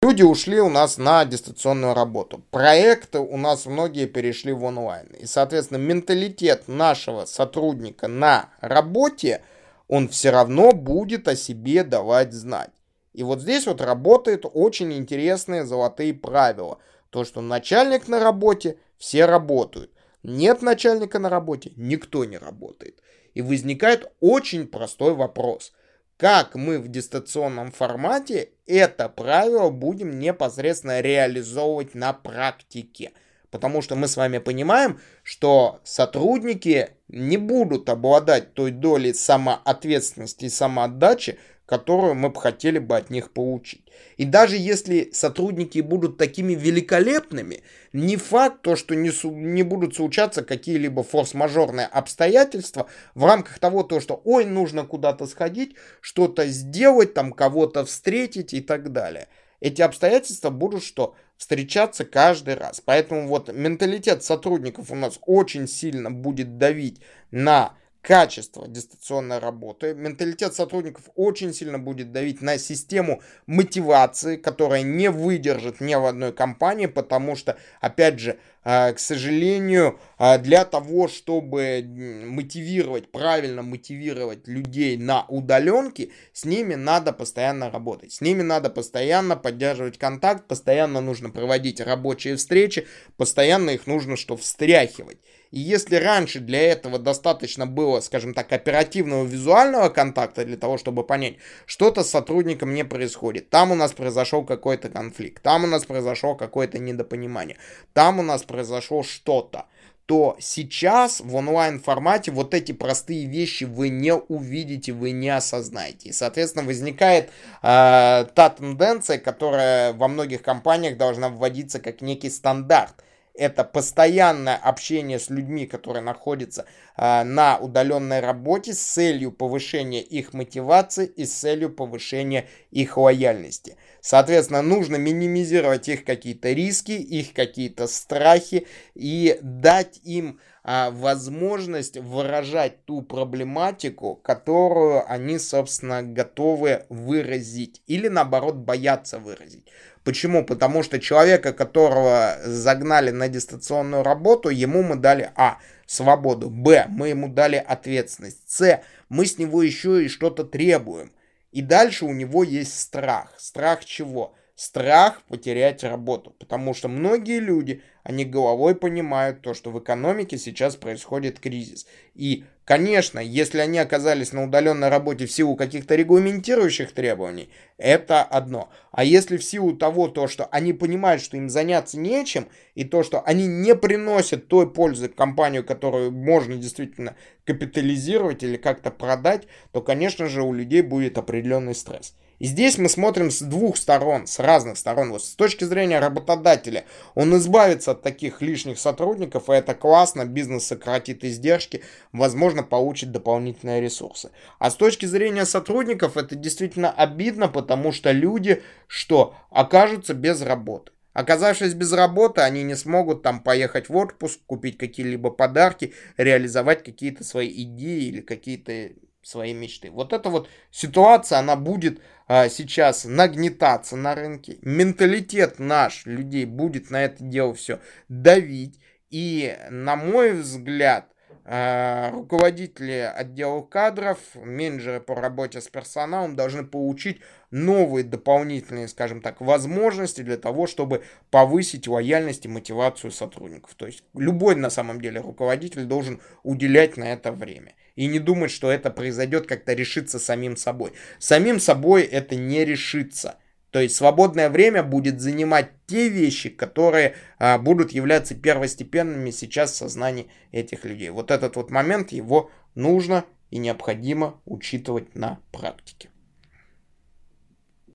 Люди ушли у нас на дистанционную работу. Проекты у нас многие перешли в онлайн. И, соответственно, менталитет нашего сотрудника на работе, он все равно будет о себе давать знать. И вот здесь вот работают очень интересные золотые правила. То, что начальник на работе, все работают. Нет начальника на работе, никто не работает. И возникает очень простой вопрос – как мы в дистанционном формате это правило будем непосредственно реализовывать на практике. Потому что мы с вами понимаем, что сотрудники не будут обладать той долей самоответственности и самоотдачи, которую мы бы хотели бы от них получить. И даже если сотрудники будут такими великолепными, не факт то, что не, не будут случаться какие-либо форс-мажорные обстоятельства в рамках того, то, что ой, нужно куда-то сходить, что-то сделать, там кого-то встретить и так далее. Эти обстоятельства будут что? Встречаться каждый раз. Поэтому вот менталитет сотрудников у нас очень сильно будет давить на качество дистанционной работы. Менталитет сотрудников очень сильно будет давить на систему мотивации, которая не выдержит ни в одной компании, потому что, опять же, к сожалению, а, для того, чтобы мотивировать, правильно мотивировать людей на удаленке, с ними надо постоянно работать. С ними надо постоянно поддерживать контакт, постоянно нужно проводить рабочие встречи, постоянно их нужно что встряхивать. И если раньше для этого достаточно было, скажем так, оперативного визуального контакта для того, чтобы понять, что-то с сотрудником не происходит, там у нас произошел какой-то конфликт, там у нас произошло какое-то недопонимание, там у нас произошло что-то, то сейчас в онлайн формате вот эти простые вещи вы не увидите, вы не осознаете. И, соответственно, возникает э, та тенденция, которая во многих компаниях должна вводиться как некий стандарт это постоянное общение с людьми, которые находятся э, на удаленной работе с целью повышения их мотивации и с целью повышения их лояльности. Соответственно, нужно минимизировать их какие-то риски, их какие-то страхи и дать им а, возможность выражать ту проблематику, которую они, собственно, готовы выразить или, наоборот, боятся выразить. Почему? Потому что человека, которого загнали на дистанционную работу, ему мы дали А. Свободу. Б. Мы ему дали ответственность. С. Мы с него еще и что-то требуем. И дальше у него есть страх. Страх чего? Страх потерять работу. Потому что многие люди, они головой понимают то, что в экономике сейчас происходит кризис. И, конечно, если они оказались на удаленной работе в силу каких-то регламентирующих требований, это одно. А если в силу того, то, что они понимают, что им заняться нечем, и то, что они не приносят той пользы компанию, которую можно действительно капитализировать или как-то продать, то, конечно же, у людей будет определенный стресс. И здесь мы смотрим с двух сторон, с разных сторон. Вот с точки зрения работодателя, он избавится от таких лишних сотрудников, и это классно, бизнес сократит издержки, возможно, получит дополнительные ресурсы. А с точки зрения сотрудников, это действительно обидно, потому что люди, что, окажутся без работы. Оказавшись без работы, они не смогут там поехать в отпуск, купить какие-либо подарки, реализовать какие-то свои идеи или какие-то свои мечты. Вот эта вот ситуация, она будет а, сейчас нагнетаться на рынке. Менталитет наш, людей, будет на это дело все давить. И, на мой взгляд, руководители отделов кадров, менеджеры по работе с персоналом должны получить новые дополнительные, скажем так, возможности для того, чтобы повысить лояльность и мотивацию сотрудников. То есть любой на самом деле руководитель должен уделять на это время и не думать, что это произойдет, как-то решится самим собой. Самим собой это не решится. То есть свободное время будет занимать те вещи, которые а, будут являться первостепенными сейчас в сознании этих людей. Вот этот вот момент, его нужно и необходимо учитывать на практике.